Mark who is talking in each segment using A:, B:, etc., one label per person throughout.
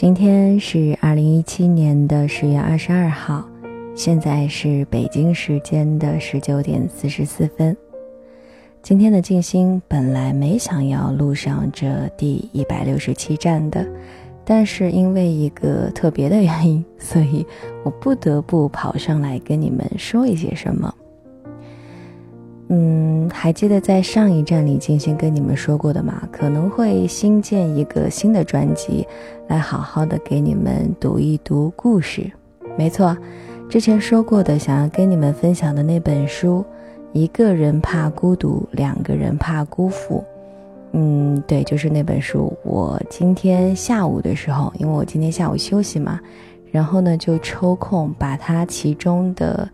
A: 今天是二零一七年的十月二十二号，现在是北京时间的十九点四十四分。今天的静心本来没想要录上这第一百六十七站的，但是因为一个特别的原因，所以我不得不跑上来跟你们说一些什么。嗯，还记得在上一站里静心跟你们说过的吗？可能会新建一个新的专辑，来好好的给你们读一读故事。没错，之前说过的，想要跟你们分享的那本书，一个人怕孤独，两个人怕辜负。嗯，对，就是那本书。我今天下午的时候，因为我今天下午休息嘛，然后呢就抽空把它其中的。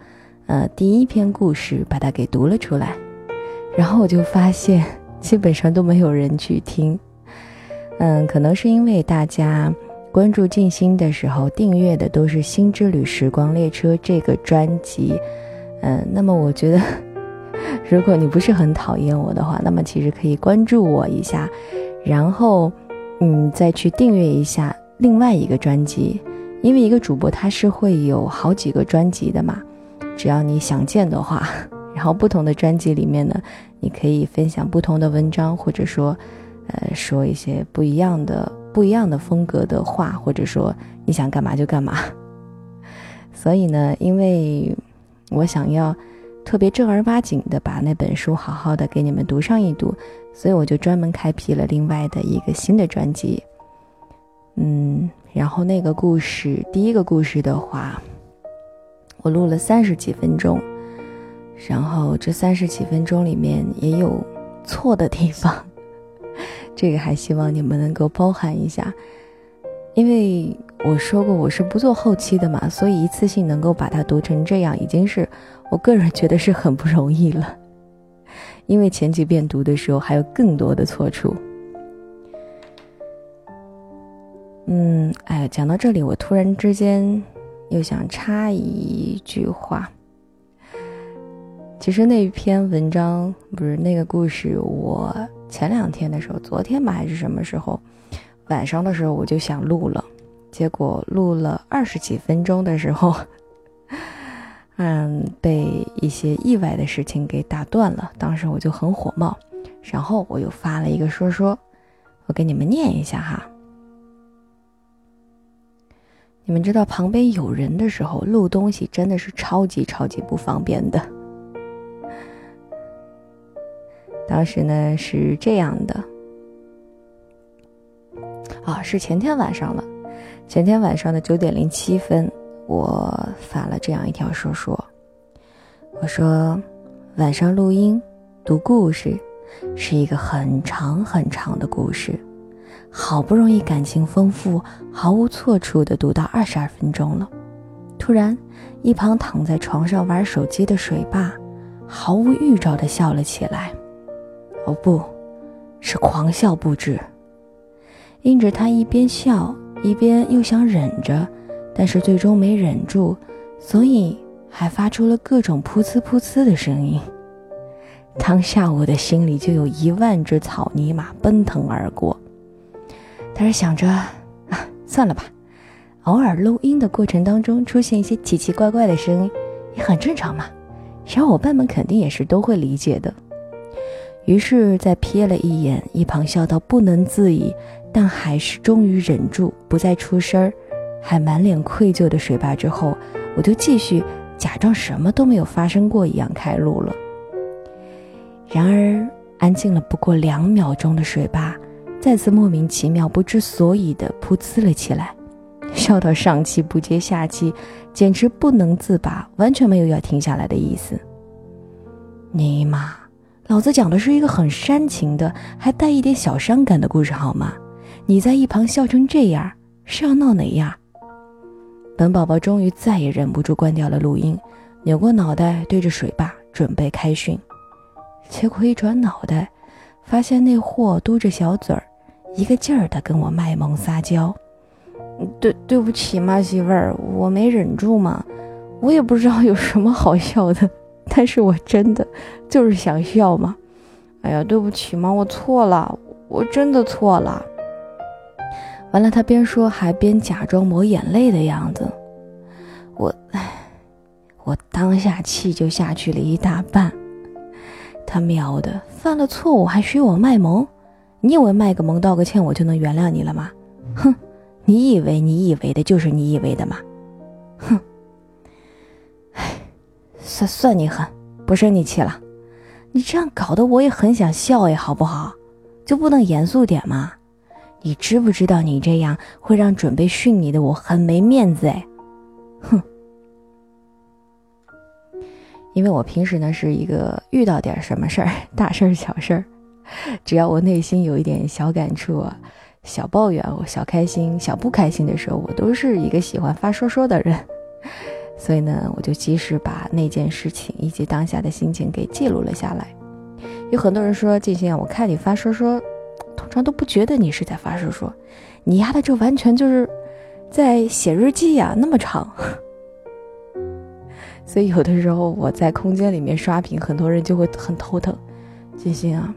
A: 呃，第一篇故事把它给读了出来，然后我就发现基本上都没有人去听。嗯，可能是因为大家关注静心的时候订阅的都是《心之旅时光列车》这个专辑。嗯，那么我觉得，如果你不是很讨厌我的话，那么其实可以关注我一下，然后嗯再去订阅一下另外一个专辑，因为一个主播他是会有好几个专辑的嘛。只要你想见的话，然后不同的专辑里面呢，你可以分享不同的文章，或者说，呃，说一些不一样的、不一样的风格的话，或者说你想干嘛就干嘛。所以呢，因为我想要特别正儿八经的把那本书好好的给你们读上一读，所以我就专门开辟了另外的一个新的专辑。嗯，然后那个故事，第一个故事的话。我录了三十几分钟，然后这三十几分钟里面也有错的地方，这个还希望你们能够包涵一下，因为我说过我是不做后期的嘛，所以一次性能够把它读成这样，已经是我个人觉得是很不容易了，因为前几遍读的时候还有更多的错处。嗯，哎，讲到这里，我突然之间。又想插一句话，其实那篇文章不是那个故事，我前两天的时候，昨天吧还是什么时候，晚上的时候我就想录了，结果录了二十几分钟的时候，嗯，被一些意外的事情给打断了，当时我就很火冒，然后我又发了一个说说，我给你们念一下哈。你们知道旁边有人的时候录东西真的是超级超级不方便的。当时呢是这样的，啊，是前天晚上了，前天晚上的九点零七分，我发了这样一条说说，我说晚上录音读故事是一个很长很长的故事。好不容易感情丰富、毫无错处的读到二十二分钟了，突然，一旁躺在床上玩手机的水坝，毫无预兆的笑了起来。哦，不是狂笑不止。因着他一边笑一边又想忍着，但是最终没忍住，所以还发出了各种噗呲噗呲的声音。当下我的心里就有一万只草泥马奔腾而过。但是想着，啊，算了吧，偶尔录音的过程当中出现一些奇奇怪怪的声音，也很正常嘛，小伙伴们肯定也是都会理解的。于是，在瞥了一眼一旁笑到不能自已，但还是终于忍住不再出声儿，还满脸愧疚的水坝之后，我就继续假装什么都没有发生过一样开录了。然而，安静了不过两秒钟的水坝。再次莫名其妙、不知所以的噗呲了起来，笑到上气不接下气，简直不能自拔，完全没有要停下来的意思。尼玛，老子讲的是一个很煽情的，还带一点小伤感的故事，好吗？你在一旁笑成这样，是要闹哪样？本宝宝终于再也忍不住关掉了录音，扭过脑袋对着水坝准备开训，结果一转脑袋，发现那货嘟着小嘴儿。一个劲儿的跟我卖萌撒娇，对对不起嘛，媳妇儿，我没忍住嘛，我也不知道有什么好笑的，但是我真的就是想笑嘛。哎呀，对不起嘛，我错了，我真的错了。完了，他边说还边假装抹眼泪的样子。我，唉，我当下气就下去了一大半。他喵的，犯了错误还许我卖萌？你以为卖个萌道个歉我就能原谅你了吗？哼，你以为你以为的就是你以为的吗？哼，唉，算算你狠，不生你气了。你这样搞得我也很想笑呀，好不好？就不能严肃点吗？你知不知道你这样会让准备训你的我很没面子哎？哼！因为我平时呢是一个遇到点什么事儿，大事儿小事儿，只要我内心有一点小感触、小抱怨、我小开心、小不开心的时候，我都是一个喜欢发说说的人，所以呢，我就及时把那件事情以及当下的心情给记录了下来。有很多人说静心啊，我看你发说说，通常都不觉得你是在发说说，你丫的这完全就是在写日记呀，那么长。所以有的时候我在空间里面刷屏，很多人就会很头疼。静心啊，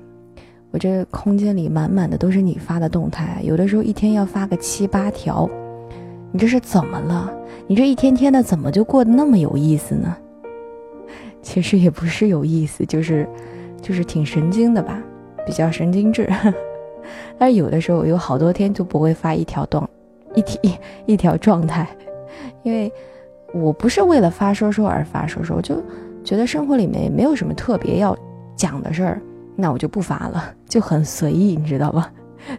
A: 我这空间里满满的都是你发的动态，有的时候一天要发个七八条，你这是怎么了？你这一天天的怎么就过得那么有意思呢？其实也不是有意思，就是就是挺神经的吧，比较神经质。但是有的时候有好多天就不会发一条状，一一一条状态，因为。我不是为了发说说而发说说，就觉得生活里面也没有什么特别要讲的事儿，那我就不发了，就很随意，你知道吧？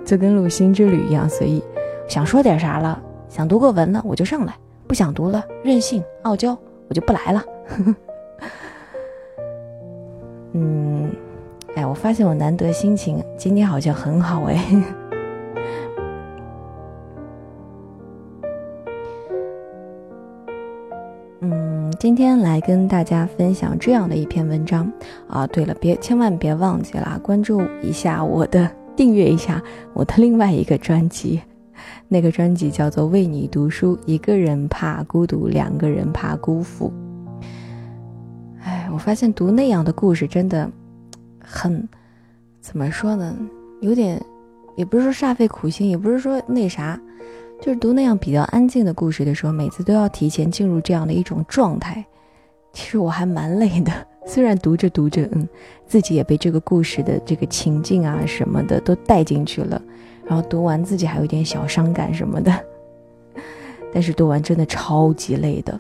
A: 就跟录心之旅一样随意，想说点啥了，想读个文呢我就上来，不想读了任性傲娇我就不来了。嗯，哎，我发现我难得心情今天好像很好哎。今天来跟大家分享这样的一篇文章啊！对了，别千万别忘记了关注一下我的，订阅一下我的另外一个专辑，那个专辑叫做《为你读书》，一个人怕孤独，两个人怕辜负。哎，我发现读那样的故事真的很，怎么说呢？有点，也不是说煞费苦心，也不是说那啥。就是读那样比较安静的故事的时候，每次都要提前进入这样的一种状态。其实我还蛮累的，虽然读着读着，嗯，自己也被这个故事的这个情境啊什么的都带进去了，然后读完自己还有点小伤感什么的。但是读完真的超级累的。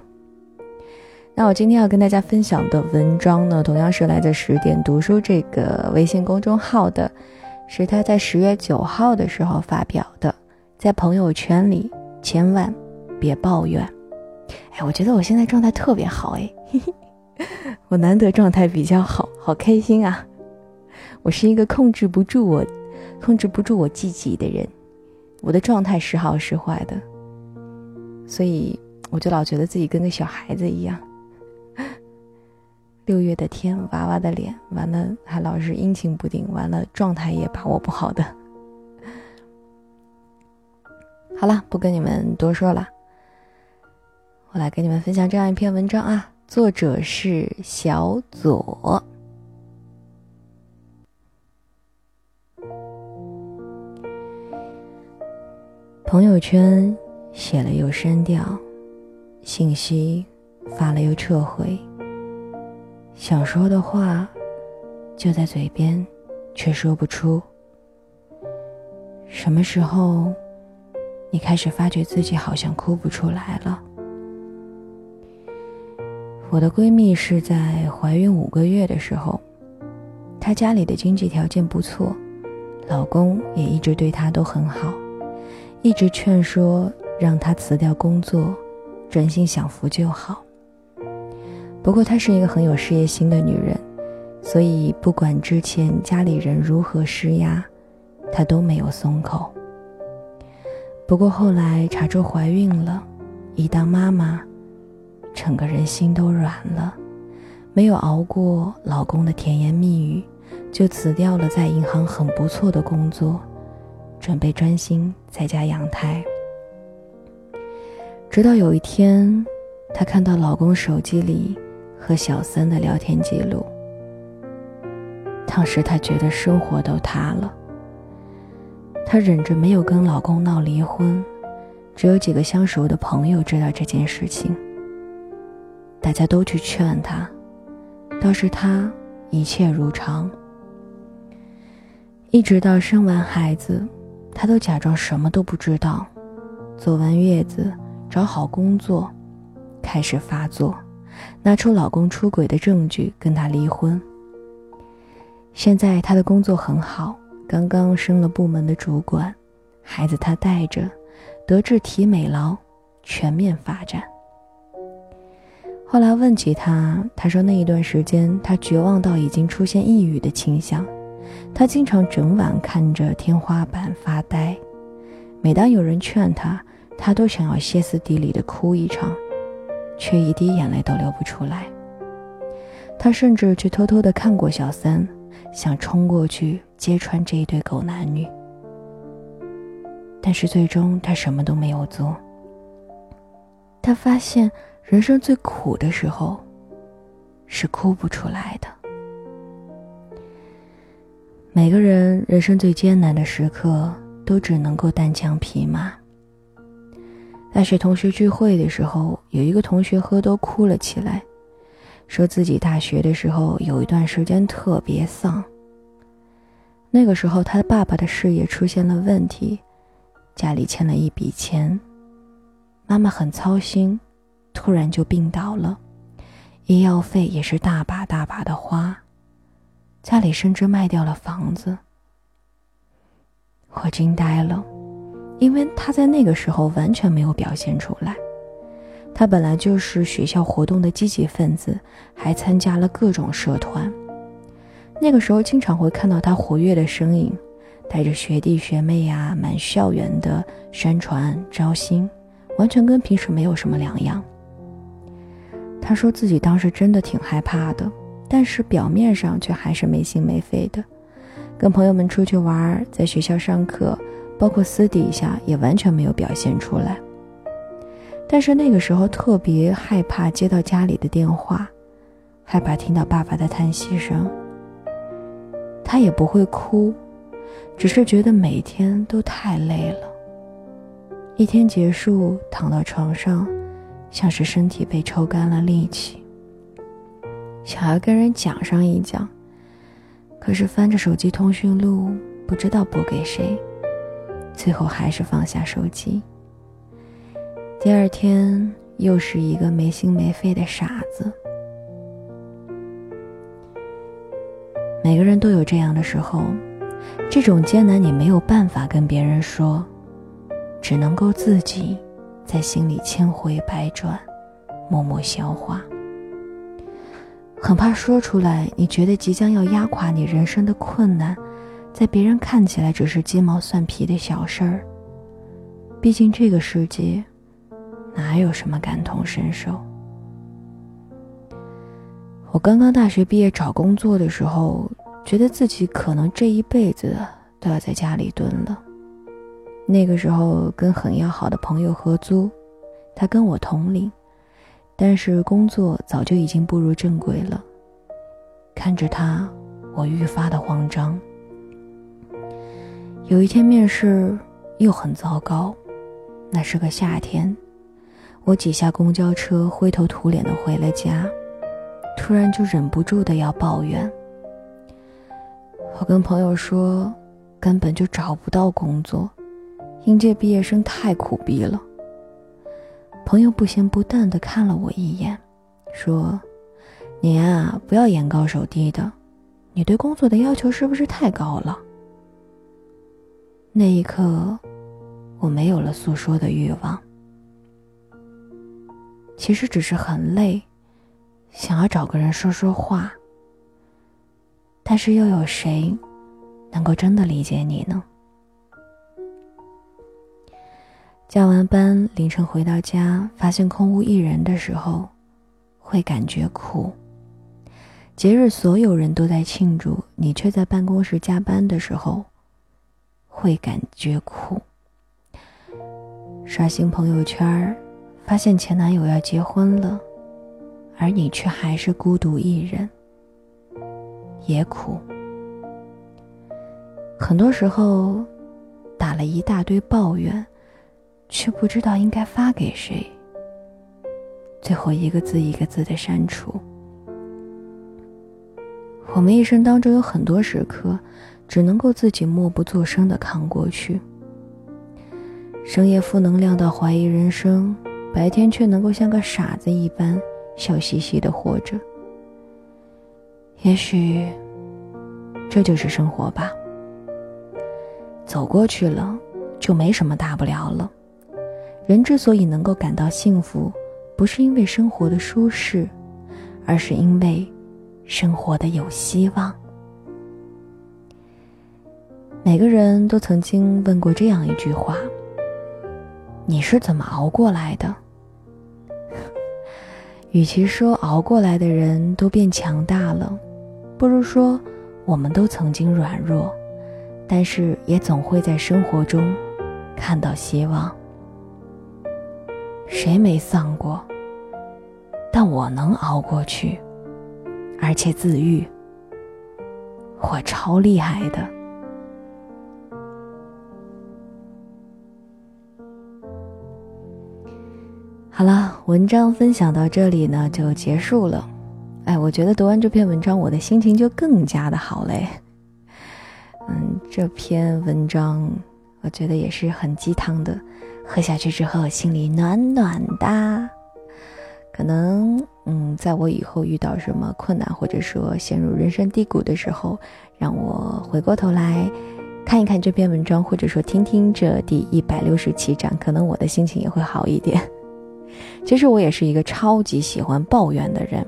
A: 那我今天要跟大家分享的文章呢，同样是来自十点读书这个微信公众号的，是他在十月九号的时候发表的。在朋友圈里千万别抱怨，哎，我觉得我现在状态特别好，哎，我难得状态比较好，好开心啊！我是一个控制不住我、控制不住我自己的人，我的状态时好时坏的，所以我就老觉得自己跟个小孩子一样。六月的天，娃娃的脸，完了还老是阴晴不定，完了状态也把握不好的。好了，不跟你们多说了。我来跟你们分享这样一篇文章啊，作者是小左。朋友圈写了又删掉，信息发了又撤回，想说的话就在嘴边，却说不出。什么时候？你开始发觉自己好像哭不出来了。我的闺蜜是在怀孕五个月的时候，她家里的经济条件不错，老公也一直对她都很好，一直劝说让她辞掉工作，专心享福就好。不过她是一个很有事业心的女人，所以不管之前家里人如何施压，她都没有松口。不过后来查出怀孕了，一当妈妈，整个人心都软了，没有熬过老公的甜言蜜语，就辞掉了在银行很不错的工作，准备专心在家养胎。直到有一天，她看到老公手机里和小三的聊天记录，当时她觉得生活都塌了。她忍着没有跟老公闹离婚，只有几个相熟的朋友知道这件事情。大家都去劝她，倒是她一切如常。一直到生完孩子，她都假装什么都不知道。坐完月子，找好工作，开始发作，拿出老公出轨的证据跟他离婚。现在她的工作很好，刚刚升了部门的主管，孩子他带着，德智体美劳全面发展。后来问起他，他说那一段时间他绝望到已经出现抑郁的倾向，他经常整晚看着天花板发呆，每当有人劝他，他都想要歇斯底里的哭一场，却一滴眼泪都流不出来。他甚至去偷偷的看过小三。想冲过去揭穿这一对狗男女，但是最终他什么都没有做。他发现人生最苦的时候，是哭不出来的。每个人人生最艰难的时刻，都只能够单枪匹马。大学同学聚会的时候，有一个同学喝多哭了起来。说自己大学的时候有一段时间特别丧。那个时候，他的爸爸的事业出现了问题，家里欠了一笔钱，妈妈很操心，突然就病倒了，医药费也是大把大把的花，家里甚至卖掉了房子。我惊呆了，因为他在那个时候完全没有表现出来。他本来就是学校活动的积极分子，还参加了各种社团。那个时候经常会看到他活跃的身影，带着学弟学妹呀满校园的宣传招新，完全跟平时没有什么两样。他说自己当时真的挺害怕的，但是表面上却还是没心没肺的，跟朋友们出去玩，在学校上课，包括私底下也完全没有表现出来。但是那个时候特别害怕接到家里的电话，害怕听到爸爸的叹息声。他也不会哭，只是觉得每天都太累了。一天结束，躺到床上，像是身体被抽干了力气，想要跟人讲上一讲，可是翻着手机通讯录，不知道拨给谁，最后还是放下手机。第二天又是一个没心没肺的傻子。每个人都有这样的时候，这种艰难你没有办法跟别人说，只能够自己在心里千回百转，默默消化。很怕说出来，你觉得即将要压垮你人生的困难，在别人看起来只是鸡毛蒜皮的小事儿。毕竟这个世界。哪有什么感同身受？我刚刚大学毕业找工作的时候，觉得自己可能这一辈子都要在家里蹲了。那个时候跟很要好的朋友合租，他跟我同龄，但是工作早就已经步入正轨了。看着他，我愈发的慌张。有一天面试又很糟糕，那是个夏天。我挤下公交车，灰头土脸的回了家，突然就忍不住的要抱怨。我跟朋友说，根本就找不到工作，应届毕业生太苦逼了。朋友不咸不淡的看了我一眼，说：“你啊，不要眼高手低的，你对工作的要求是不是太高了？”那一刻，我没有了诉说的欲望。其实只是很累，想要找个人说说话。但是又有谁能够真的理解你呢？加完班，凌晨回到家，发现空无一人的时候，会感觉苦。节日所有人都在庆祝，你却在办公室加班的时候，会感觉苦。刷新朋友圈儿。发现前男友要结婚了，而你却还是孤独一人，也苦。很多时候，打了一大堆抱怨，却不知道应该发给谁。最后一个字一个字的删除。我们一生当中有很多时刻，只能够自己默不作声的扛过去。深夜负能量到怀疑人生，白天却能够像个傻子一般笑嘻嘻的活着。也许，这就是生活吧。走过去了，就没什么大不了了。人之所以能够感到幸福，不是因为生活的舒适，而是因为。生活的有希望。每个人都曾经问过这样一句话：“你是怎么熬过来的？” 与其说熬过来的人都变强大了，不如说我们都曾经软弱，但是也总会在生活中看到希望。谁没丧过？但我能熬过去。而且自愈，我超厉害的。好了，文章分享到这里呢就结束了。哎，我觉得读完这篇文章，我的心情就更加的好嘞。嗯，这篇文章我觉得也是很鸡汤的，喝下去之后心里暖暖的。可能，嗯，在我以后遇到什么困难，或者说陷入人生低谷的时候，让我回过头来看一看这篇文章，或者说听听这第一百六十七章，可能我的心情也会好一点。其实我也是一个超级喜欢抱怨的人，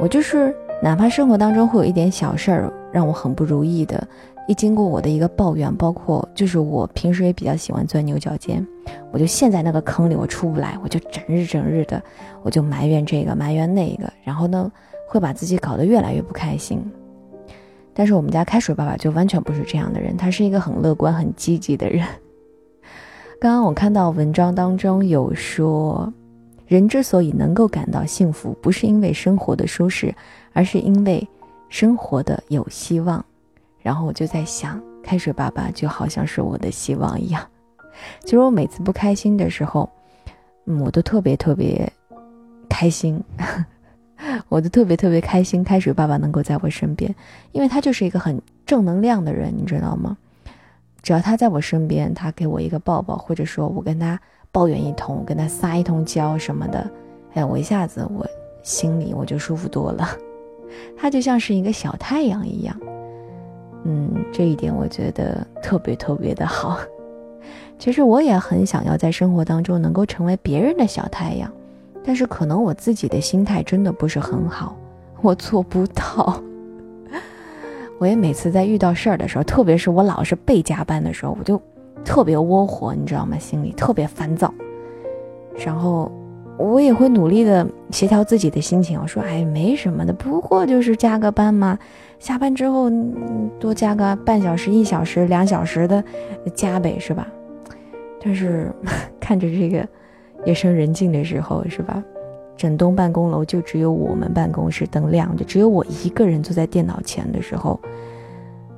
A: 我就是哪怕生活当中会有一点小事儿让我很不如意的。一经过我的一个抱怨，包括就是我平时也比较喜欢钻牛角尖，我就陷在那个坑里，我出不来，我就整日整日的，我就埋怨这个埋怨那个，然后呢，会把自己搞得越来越不开心。但是我们家开水爸爸就完全不是这样的人，他是一个很乐观、很积极的人。刚刚我看到文章当中有说，人之所以能够感到幸福，不是因为生活的舒适，而是因为生活的有希望。然后我就在想，开水爸爸就好像是我的希望一样。其实我每次不开心的时候，嗯，我都特别特别开心，我都特别特别开心。开水爸爸能够在我身边，因为他就是一个很正能量的人，你知道吗？只要他在我身边，他给我一个抱抱，或者说我跟他抱怨一通，跟他撒一通娇什么的，哎，我一下子我心里我就舒服多了。他就像是一个小太阳一样。嗯，这一点我觉得特别特别的好。其实我也很想要在生活当中能够成为别人的小太阳，但是可能我自己的心态真的不是很好，我做不到。我也每次在遇到事儿的时候，特别是我老是被加班的时候，我就特别窝火，你知道吗？心里特别烦躁，然后。我也会努力的协调自己的心情。我说，哎，没什么的，不过就是加个班嘛。下班之后多加个半小时、一小时、两小时的加呗，是吧？但是 看着这个夜深人静的时候，是吧？整栋办公楼就只有我们办公室灯亮着，只有我一个人坐在电脑前的时候，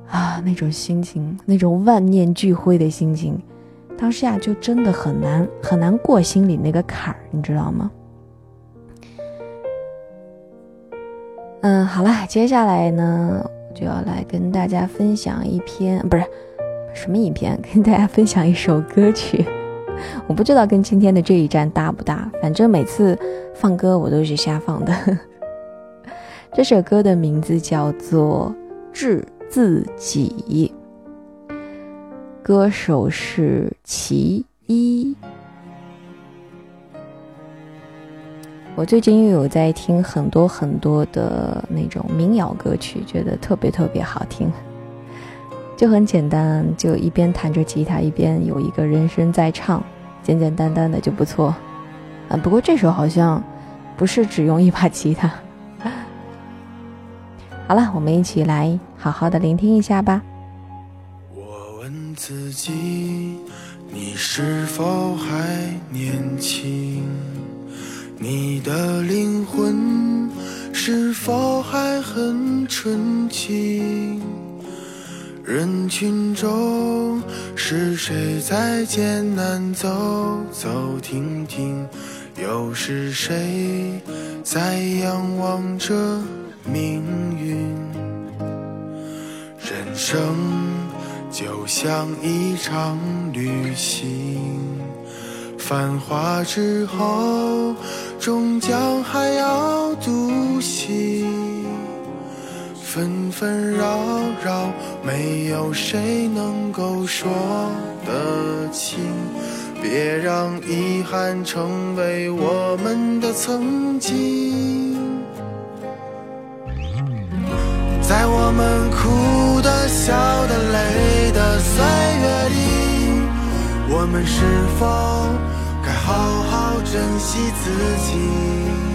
A: 啊，那种心情，那种万念俱灰的心情。当下就真的很难很难过心里那个坎儿，你知道吗？嗯，好了，接下来呢，就要来跟大家分享一篇，不是什么影片，跟大家分享一首歌曲。我不知道跟今天的这一站搭不搭，反正每次放歌我都是瞎放的。这首歌的名字叫做《治自己》。歌手是其一。我最近又有在听很多很多的那种民谣歌曲，觉得特别特别好听。就很简单，就一边弹着吉他，一边有一个人声在唱，简简单单的就不错。啊，不过这首好像不是只用一把吉他。好了，我们一起来好好的聆听一下吧。
B: 我问自己，你是否还年轻？你的灵魂是否还很纯净？人群中，是谁在艰难走走停停？又是谁在仰望着命运？人生就像一场旅行，繁华之后，终将还要独行。纷纷扰扰，没有谁能够说得清。别让遗憾成为我们的曾经。在我们哭的、笑的、累的岁月里，我们是否该好好珍惜自己？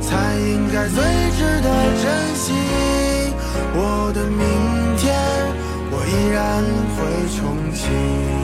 B: 才应该最值得珍惜。我的明天，我依然会憧憬。